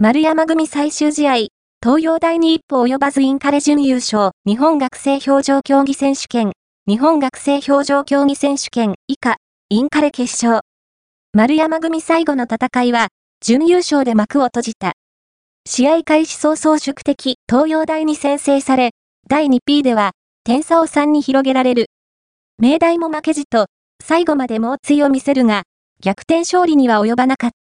丸山組最終試合、東洋大に一歩及ばずインカレ準優勝、日本学生表情競技選手権、日本学生表情競技選手権以下、インカレ決勝。丸山組最後の戦いは、準優勝で幕を閉じた。試合開始早々宿敵、東洋大に先制され、第 2P では、点差を3に広げられる。明大も負けじと、最後まで猛追を見せるが、逆転勝利には及ばなかった。